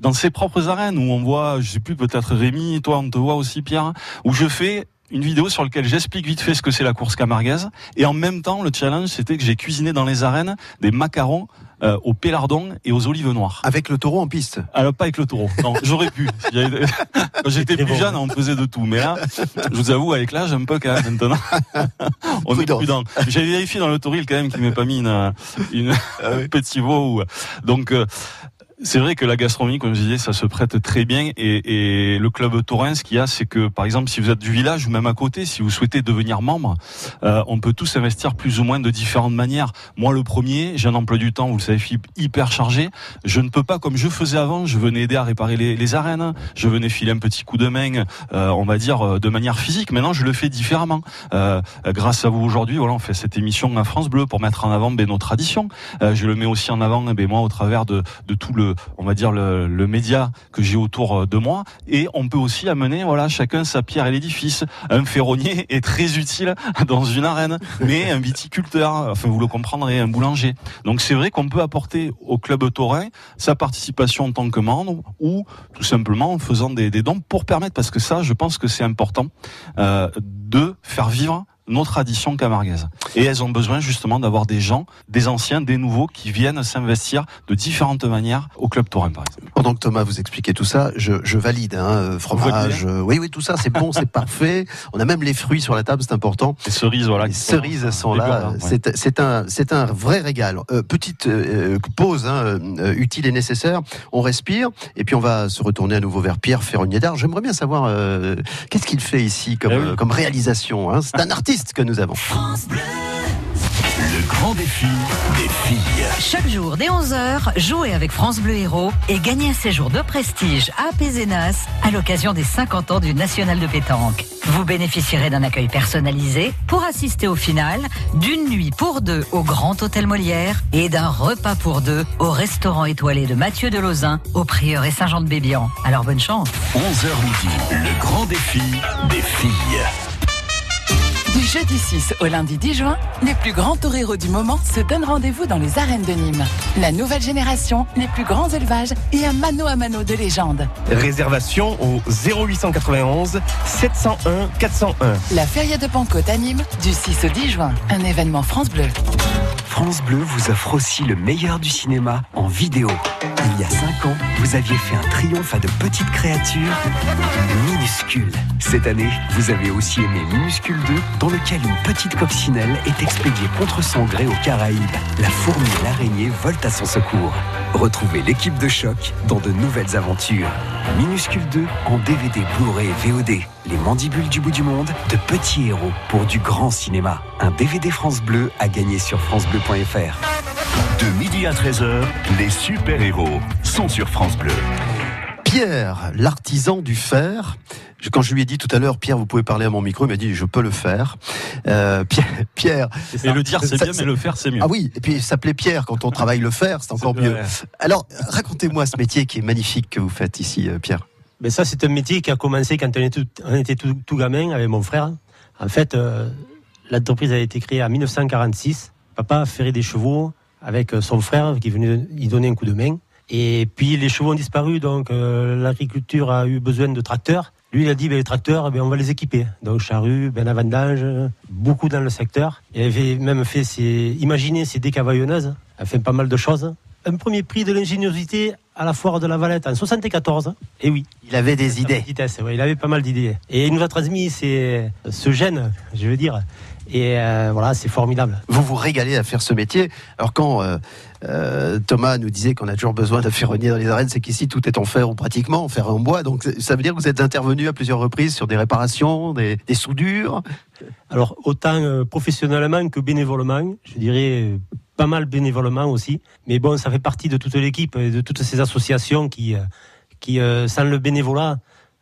Speaker 6: dans ses propres arènes, où on voit, je sais plus, peut-être Rémi, toi on te voit aussi Pierre, où je fais une vidéo sur laquelle j'explique vite fait ce que c'est la course camarguaise. Et en même temps, le challenge, c'était que j'ai cuisiné dans les arènes des macarons euh, au pélardon et aux olives noires.
Speaker 3: Avec le taureau en piste
Speaker 6: Alors pas avec le taureau. Non, j'aurais pu. Quand j'étais plus jeune, on faisait de tout. Mais là, je vous avoue, avec l'âge, un peu quand même maintenant. on est prudent. J'avais vérifié dans le toril quand même qu'il m'ait pas mis une, une un petit veau. ou- Donc euh, c'est vrai que la gastronomie, comme je disais, ça se prête très bien. Et, et le club taurin, ce qu'il y a, c'est que, par exemple, si vous êtes du village ou même à côté, si vous souhaitez devenir membre, euh, on peut tous investir plus ou moins de différentes manières. Moi, le premier, j'ai un emploi du temps, vous le savez, hyper chargé. Je ne peux pas, comme je faisais avant, je venais aider à réparer les, les arènes, je venais filer un petit coup de main, euh, on va dire, euh, de manière physique. Maintenant, je le fais différemment. Euh, grâce à vous aujourd'hui, voilà, on fait cette émission à France Bleu pour mettre en avant ben, nos traditions. Euh, je le mets aussi en avant, ben, moi, au travers de, de tout le, on va dire, le, média que j'ai autour euh, de moi. Et on peut aussi amener, voilà, chacun sa pierre à l'édifice. Un ferronnier est très utile dans une arène, mais un viticulteur, enfin, vous le comprendrez, un boulanger. Donc, c'est vrai qu'on peut apporter au club taurin sa participation en tant que membre ou tout simplement en faisant des, des dons pour permettre, parce que ça, je pense que c'est important, euh, de faire vivre nos traditions camarguaises. Et elles ont besoin justement d'avoir des gens, des anciens, des nouveaux, qui viennent s'investir de différentes manières au club taurin, par exemple.
Speaker 3: Pendant que Thomas vous expliquait tout ça, je, je valide. Hein, euh, fromage, euh, oui, oui, tout ça, c'est bon, c'est parfait. On a même les fruits sur la table, c'est important.
Speaker 6: Les cerises, voilà.
Speaker 3: Les cerises sont là.
Speaker 6: ouais.
Speaker 3: C'est c'est un, c'est un vrai régal. Euh, petite euh, pause hein, euh, utile et nécessaire. On respire et puis on va se retourner à nouveau vers Pierre Ferronnier d'Art. J'aimerais bien savoir euh, qu'est-ce qu'il fait ici comme,
Speaker 6: Eh oui.
Speaker 3: comme réalisation. Hein. C'est un artiste que nous avons.
Speaker 1: Le grand défi des filles.
Speaker 13: Chaque jour, dès 11h, jouez avec France Bleu Héros et gagnez un séjour de prestige à Pézenas à l'occasion des 50 ans du National de pétanque. Vous bénéficierez d'un accueil personnalisé pour assister au final, d'une nuit pour deux au Grand Hôtel Molière et d'un repas pour deux au restaurant étoilé de Mathieu de Lauzun au Prieuré Saint-Jean-de-Bébian. Alors bonne chance.
Speaker 1: 11h midi, le grand défi des filles.
Speaker 16: Jeudi 6 au lundi 10 juin, les plus grands toreros du moment se donnent rendez-vous dans les arènes de Nîmes. La nouvelle génération, les plus grands élevages et un mano à mano de légende.
Speaker 17: Réservation au 0891 701 401.
Speaker 16: La Feria de Pentecôte à Nîmes, du 6 au 10 juin. Un événement France Bleu.
Speaker 10: France Bleu vous offre aussi le meilleur du cinéma en vidéo. Il y a 5 ans, vous aviez fait un triomphe à de petites créatures minuscules. Cette année, vous avez aussi aimé Minuscule 2, dans lequel une petite coccinelle est expédiée contre son gré aux Caraïbes. La fourmi et l'araignée volent à son secours. Retrouvez l'équipe de choc dans de nouvelles aventures. Minuscule 2 en DVD, Blu-ray et VOD. Les mandibules du bout du monde, de petits héros pour du grand cinéma. Un DVD France Bleu à gagner sur francebleu.fr.
Speaker 1: De midi à 13h, les super-héros sont sur France Bleu.
Speaker 3: Pierre, l'artisan du fer. Quand je lui ai dit tout à l'heure, Pierre, vous pouvez parler à mon micro, il m'a dit, je peux le faire. Euh, Pierre, Pierre.
Speaker 6: Et le dire, c'est bien, mais le faire, c'est mieux.
Speaker 3: Ah oui, et puis il s'appelait Pierre quand on travaille le fer, c'est encore mieux.
Speaker 8: vrai.
Speaker 3: Alors, racontez-moi ce métier qui est magnifique que vous faites ici, euh, Pierre.
Speaker 8: Mais ça, c'est un métier qui a commencé quand on était tout, on était tout, tout gamin avec mon frère. En fait, euh, l'entreprise a été créée en 1946. Papa ferait des chevaux avec euh, son frère qui venait y donner un coup de main. Et puis les chevaux ont disparu, donc euh, l'agriculture a eu besoin de tracteurs. Lui, il a dit, ben, les tracteurs, ben, on va les équiper. Donc charrue, ben, la vendange, beaucoup dans le secteur. Il avait même fait ses, imaginé ses décavaillonneuses, a fait pas mal de choses. Un premier prix de l'ingéniosité à la foire de la Valette en 74. Et oui.
Speaker 3: Il avait des idées.
Speaker 8: Vitesse, ouais, il avait pas mal d'idées. Et il nous a transmis ce gène, je veux dire. Et euh, voilà, c'est formidable.
Speaker 3: Vous vous régalez à faire ce métier. Alors quand euh, euh, Thomas nous disait qu'on a toujours besoin d'un ferronnier dans les arènes, c'est qu'ici tout est en fer ou pratiquement en fer et en bois. Donc ça veut dire que vous êtes intervenu à plusieurs reprises sur des réparations, des, des soudures.
Speaker 8: Alors, autant euh, professionnellement que bénévolement, je dirais pas mal bénévolement aussi. Mais bon, ça fait partie de toute l'équipe et de toutes ces associations qui, euh, qui sans le bénévolat,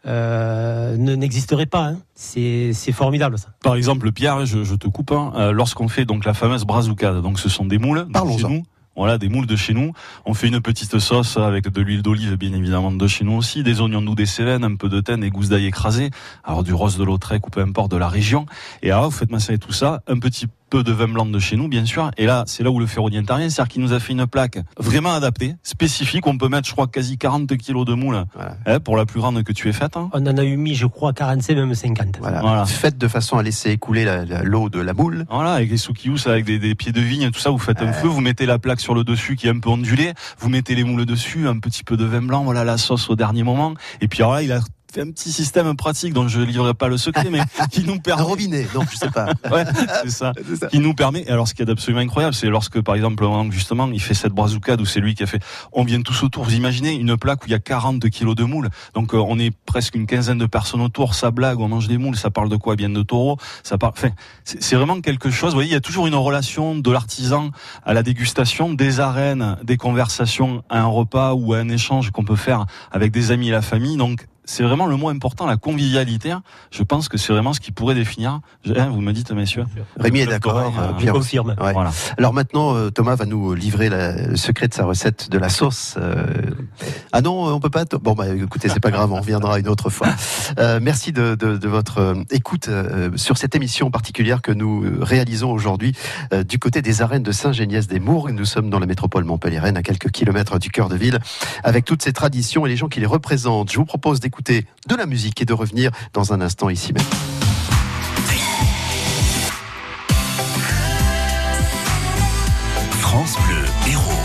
Speaker 8: euh, ne- n'existeraient pas. hein. C'est formidable ça.
Speaker 6: Par exemple, Pierre, je, je te coupe, hein, euh, lorsqu'on fait donc la fameuse brazucade, donc ce sont des moules de chez nous. Voilà, des moules de chez nous. On fait une petite sauce avec de l'huile d'olive, bien évidemment, de chez nous aussi, des oignons doux, des cévennes, un peu de thym, des gousses d'ail écrasées, alors du rose de Lautrec ou peu importe de la région. Et alors, vous faites masser tout ça, un petit peu de vin blanc de chez nous, bien sûr. Et là, c'est là où le ferronnier intervient, c'est-à-dire qu'il nous a fait une plaque vraiment adaptée, spécifique. On peut mettre, je crois, quasi 40 kilos de moules, hein, pour la plus grande que tu aies faite. hein.
Speaker 8: On en a eu mis, je crois, 45, même 50.
Speaker 3: Voilà. Faites de façon à laisser écouler l'eau de la moule.
Speaker 6: Voilà, avec les soukious, avec des, des pieds de vigne, tout ça, vous faites un feu, vous mettez la plaque sur le dessus qui est un peu ondulée, vous mettez les moules dessus, un petit peu de vin blanc, voilà la sauce au dernier moment. Et puis alors là, il a fait un petit système pratique dont je ne livrerai pas le secret, mais qui nous permet.
Speaker 3: Un robinet, non, je sais pas.
Speaker 6: ouais, c'est ça. Qui nous permet. et Alors, ce qui est absolument incroyable, c'est lorsque, par exemple, justement, il fait cette brazucade où c'est lui qui a fait. On vient tous autour. Vous imaginez une plaque où il y a 40 kilos de moules. Donc, euh, on est presque une quinzaine de personnes autour. Ça blague, on mange des moules. Ça parle de quoi? Bien de taureaux. Ça parle. Enfin, c'est c'est vraiment quelque chose. Vous voyez, il y a toujours une relation de l'artisan à la dégustation, des arènes, des conversations à un repas ou à un échange qu'on peut faire avec des amis et la famille. Donc, c'est vraiment le mot important, la convivialité. Je pense que c'est vraiment ce qui pourrait définir. Hein, vous me dites, messieurs.
Speaker 3: Rémi est d'accord. euh, Pierre aussi.
Speaker 8: confirme.
Speaker 3: Ouais.
Speaker 6: Voilà.
Speaker 3: Alors maintenant, euh, Thomas va nous livrer la- le secret de sa recette de la sauce. euh. Ah non, on peut pas. t- Bon, bah écoutez, c'est pas grave, on reviendra une autre fois. Euh, merci de, de- de votre euh, écoute euh, sur cette émission particulière que nous euh, réalisons aujourd'hui euh, du côté des arènes de Saint-Géniès-des-Mours. Nous sommes dans la métropole montpelliéraine, à quelques kilomètres du cœur de ville, avec toutes ces traditions et les gens qui les représentent. Je vous propose d'écouter de la musique et de revenir dans un instant ici même.
Speaker 1: France Bleu Héros.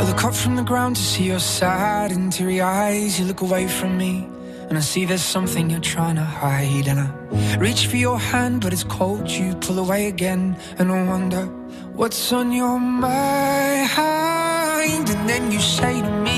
Speaker 9: I look up from the ground to see your sad and teary eyes. You look away from me, and I see there's something you're trying to hide. And I reach for your hand, but it's cold. You pull away again, and I wonder what's on your mind. And then you say to me,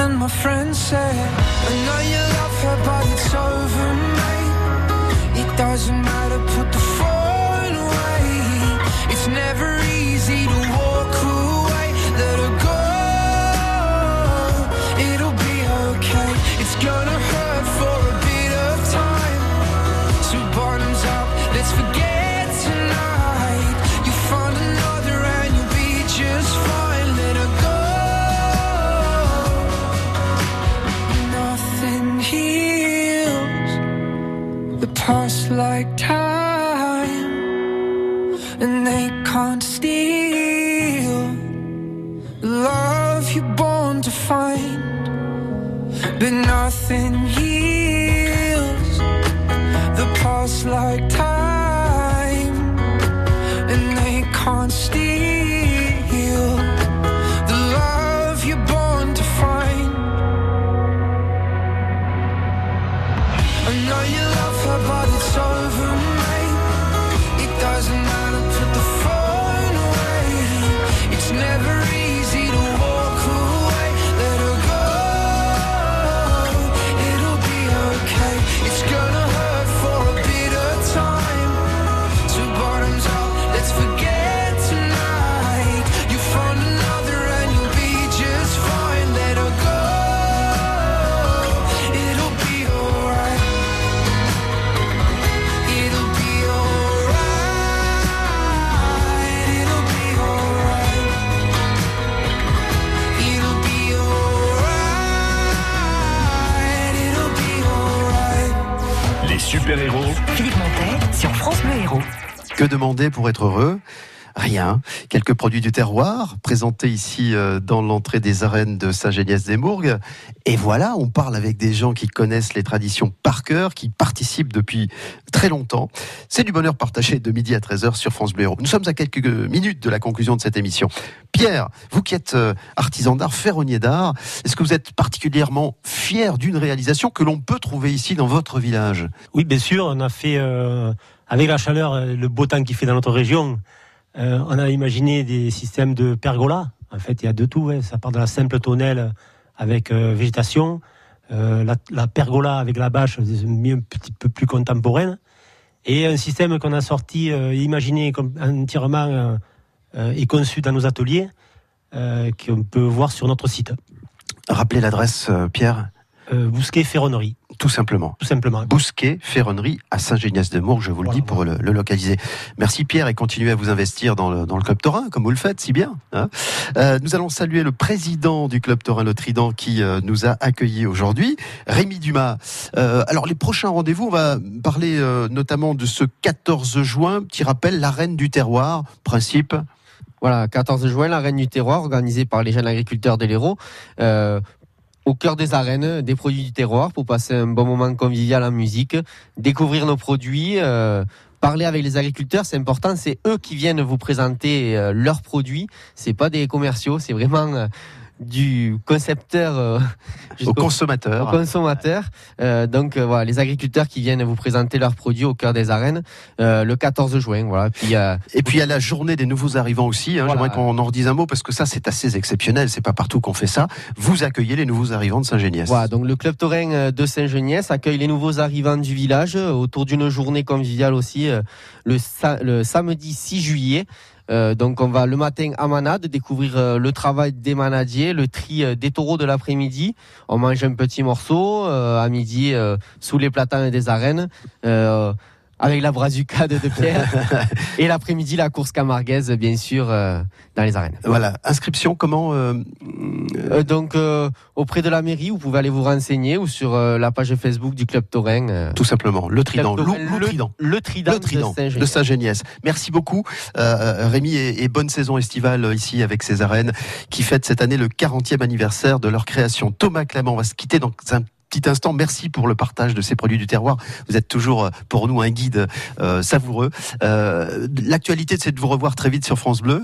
Speaker 9: And my friend said, I know you love her, but it's over, mate. It doesn't matter, But nothing heals the past like time,
Speaker 1: Les super-héros
Speaker 13: Philippe Montet sur France Bleu Héros.
Speaker 3: Que demander pour être heureux? Rien. Quelques produits du terroir présentés ici euh, dans l'entrée des arènes de Saint-Géniès-des-Mourgues. Et voilà, on parle avec des gens qui connaissent les traditions par cœur, qui participent depuis très longtemps. C'est du bonheur partagé de midi à 13h sur France Bleu. Nous sommes à quelques minutes de la conclusion de cette émission. Pierre, vous qui êtes euh, artisan d'art, ferronnier d'art, est-ce que vous êtes particulièrement fier d'une réalisation que l'on peut trouver ici dans votre village?
Speaker 8: Oui, bien sûr, on a fait, euh, avec la chaleur, euh, le beau temps qu'il fait dans notre région, euh, on a imaginé des systèmes de pergola. En fait, il y a de tout. ouais. Ça part de la simple tonnelle avec euh, végétation, euh, la, la pergola avec la bâche, un petit peu plus contemporaine, et un système qu'on a sorti, imaginé entièrement et conçu dans nos ateliers, qu'on peut voir sur notre site.
Speaker 3: Rappelez l'adresse, Pierre
Speaker 8: Bousquet Ferronnerie.
Speaker 3: Tout simplement.
Speaker 8: Tout simplement.
Speaker 3: Bousquet, Ferronnerie à Saint-Génias-de-Mourgues, je vous le dis pour le, le localiser. Merci Pierre et continuez à vous investir dans le, dans le Club Taurin, comme vous le faites si bien. hein. Euh, nous allons saluer le président du Club Taurin Le Trident qui euh, nous a accueillis aujourd'hui, Rémi Dumas. Euh, alors les prochains rendez-vous, on va parler euh, notamment de ce 14 juin, petit rappel, l'arène du terroir, principe.
Speaker 7: Voilà, 14 juin, la Reine du Terroir, organisée par les jeunes agriculteurs de l'Hérault. Euh, au cœur des arènes, des produits du terroir pour passer un bon moment convivial en musique, découvrir nos produits, euh, parler avec les agriculteurs, c'est important, c'est eux qui viennent vous présenter euh, leurs produits, c'est pas des commerciaux, c'est vraiment euh, du concepteur euh,
Speaker 3: Au consommateur.
Speaker 7: au consommateur. Euh, donc euh, voilà, les agriculteurs qui viennent vous présenter leurs produits au cœur des arènes euh, le 14 juin. Voilà. Puis
Speaker 3: Et puis il y a la journée des nouveaux arrivants aussi. Hein,
Speaker 7: Voilà.
Speaker 3: J'aimerais qu'on en redise un mot parce que ça c'est assez exceptionnel. C'est pas partout qu'on fait ça. Vous accueillez les nouveaux arrivants de Saint-Géniès.
Speaker 7: Voilà, donc le club taurin de Saint-Geniès accueille les nouveaux arrivants du village autour d'une journée conviviale aussi le, sa- le samedi 6 juillet. Euh, donc on va le matin à Manade découvrir euh, le travail des manadiers, le tri euh, des taureaux de l'après-midi. On mange un petit morceau à midi sous les platanes des arènes. Euh, avec la brazucade de Pierre et l'après-midi la course camarguaise bien sûr euh, dans les arènes.
Speaker 3: Voilà, inscription comment euh,
Speaker 7: Euh, donc euh, auprès de la mairie, vous pouvez aller vous renseigner ou sur euh, la page Facebook du club Taurin. euh,
Speaker 3: Tout simplement, le Trident,
Speaker 7: Taurin, le,
Speaker 3: Trident.
Speaker 7: le Trident,
Speaker 3: Le Trident
Speaker 7: de Saint-Géniès.
Speaker 3: de. Merci beaucoup, euh, Rémi, et, et bonne saison estivale euh, ici avec ces arènes qui fêtent cette année le 40e anniversaire de leur création. Thomas Clément, va se quitter dans un petit instant. Merci pour le partage de ces produits du terroir. Vous êtes toujours euh, pour nous un guide euh, savoureux. Euh, L'actualité, c'est de vous revoir très vite sur France Bleu.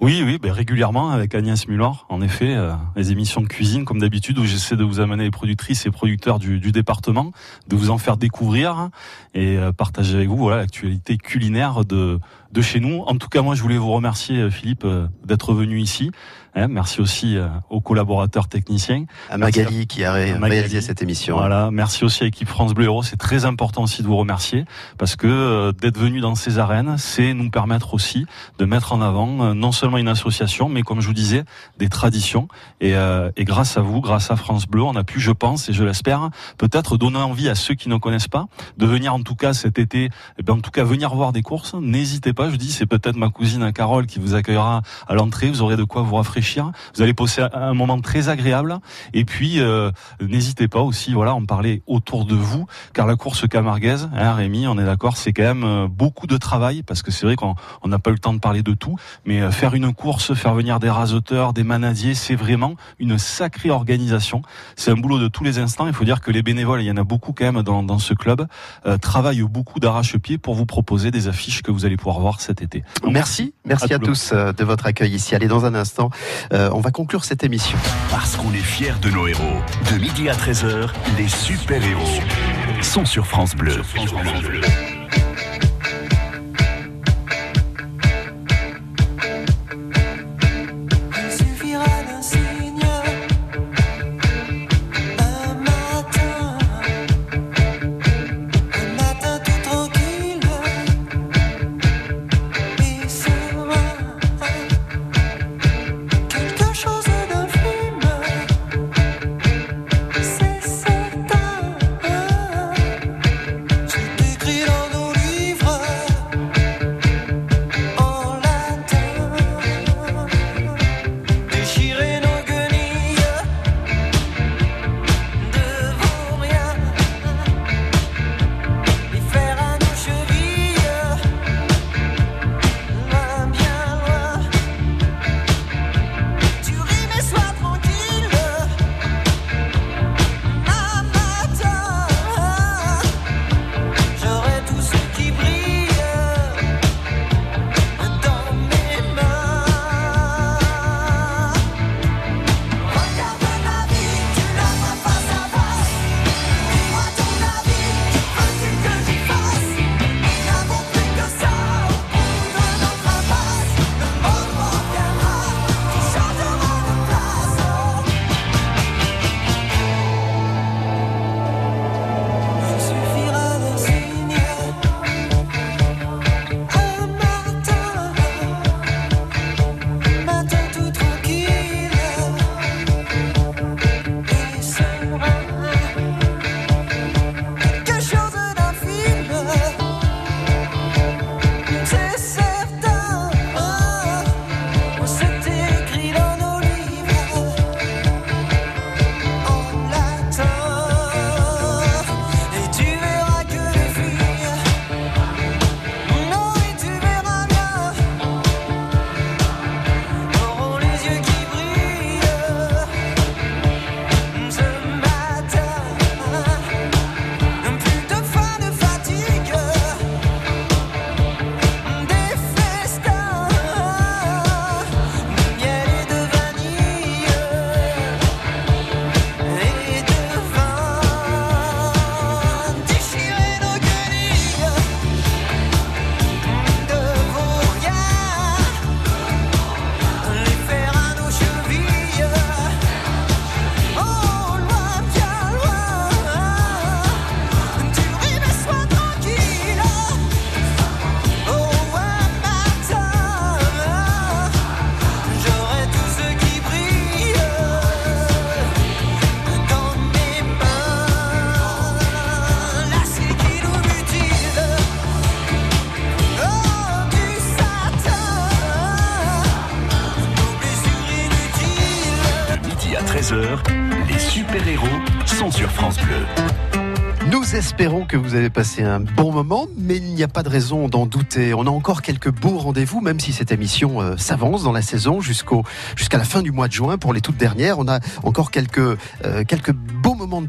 Speaker 6: Oui, oui, ben, régulièrement avec Agnès Muller, en effet, les émissions de cuisine comme d'habitude où j'essaie de vous amener les productrices et producteurs du, du département, de vous en faire découvrir et partager avec vous voilà l'actualité culinaire de de chez nous. En tout cas, moi, je voulais vous remercier, euh, Philippe, euh, d'être venu ici. Hein, merci aussi euh, aux collaborateurs techniciens.
Speaker 3: À Magali qui a ré-
Speaker 6: Magali.
Speaker 3: réalisé cette émission.
Speaker 6: Voilà, merci aussi à l'équipe France Bleu Héros. C'est très important aussi de vous remercier parce que euh, d'être venu dans ces arènes, c'est nous permettre aussi de mettre en avant euh, non seulement une association, mais comme je vous disais, des traditions. Et, euh, et grâce à vous, grâce à France Bleu, on a pu, je pense, et je l'espère, peut-être donner envie à ceux qui ne connaissent pas de venir en tout cas cet été, eh bien, en tout cas venir voir des courses. N'hésitez pas, je vous dis, c'est peut-être ma cousine Carole qui vous accueillera à l'entrée. Vous aurez de quoi vous rafraîchir. Vous allez passer un moment très agréable. Et puis, euh, n'hésitez pas aussi, voilà, en parler autour de vous, car la course camarguaise, hein, Rémi, on est d'accord, c'est quand même euh, beaucoup de travail, parce que c'est vrai qu'on on n'a pas le temps de parler de tout, mais euh, faire une course, faire venir des raseteurs, des manadiers, c'est vraiment une sacrée organisation. C'est un boulot de tous les instants. Il faut dire que les bénévoles, il y en a beaucoup quand même dans, ce club, travaillent beaucoup d'arrache-pied pour vous proposer des affiches que vous allez pouvoir voir cet été.
Speaker 3: Merci, merci à, tous euh, de votre accueil ici. Allez, dans un instant, euh, on va conclure cette émission.
Speaker 1: Parce qu'on est fiers de nos héros. De midi à 13h, les super-héros sont sur France Bleu.
Speaker 11: Il
Speaker 3: que vous avez passé un bon moment, mais il n'y a pas de raison d'en douter. On a encore quelques beaux rendez-vous, même si cette émission euh, s'avance dans la saison jusqu'à la fin du mois de juin pour les toutes dernières. On a encore quelques euh, quelques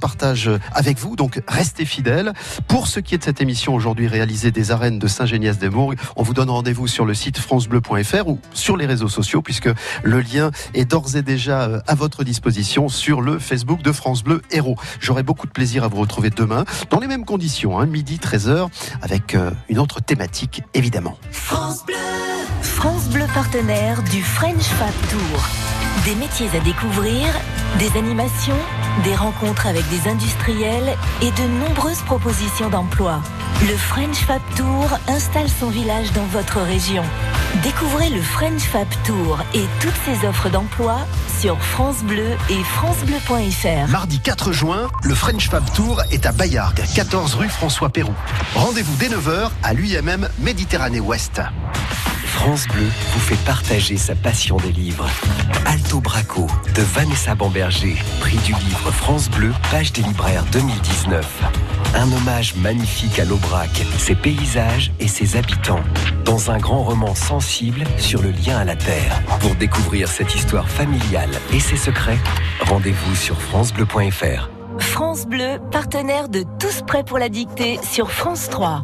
Speaker 3: partage avec vous, donc restez fidèles. Pour ce qui est de cette émission aujourd'hui réalisée des arènes de Saint-Géniès-des-Mourgues, on vous donne rendez-vous sur le site francebleu.fr ou sur les réseaux sociaux, puisque le lien est d'ores et déjà euh, à votre disposition sur le Facebook de France Bleu Héros. J'aurai beaucoup de plaisir à vous retrouver demain dans les mêmes conditions, hein, midi 13h, avec euh, une autre thématique évidemment.
Speaker 4: France Bleu. France Bleu partenaire du French Fab Tour. Des métiers à découvrir, des animations, des rencontres avec des industriels et de nombreuses propositions d'emploi. Le French Fab Tour installe son village dans votre région. Découvrez le French Fab Tour et toutes ses offres d'emploi sur France Bleu et francebleu.fr.
Speaker 3: Mardi 4 juin, le French Fab Tour est à Bayargues, 14 rue François Pérou. Rendez-vous dès 9h à l'UMM Méditerranée Ouest.
Speaker 10: France Bleu vous fait partager sa passion des livres. Alto Braco de Vanessa Bamberger, prix du livre France Bleu, page des libraires 2019. Un hommage magnifique à l'Aubrac, ses paysages et ses habitants, dans un grand roman sensible sur le lien à la terre. Pour découvrir cette histoire familiale et ses secrets, rendez-vous sur francebleu.fr.
Speaker 4: France Bleu, partenaire de Tous prêts pour la dictée sur France 3.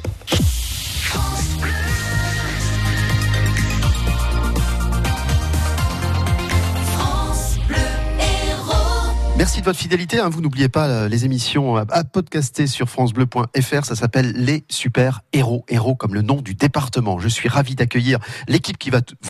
Speaker 3: Merci de votre fidélité. hein. Vous n'oubliez pas euh, les émissions à- à podcaster sur francebleu.fr. Ça s'appelle Les Super Héros. Héros comme le nom du département. Je suis ravi d'accueillir l'équipe qui va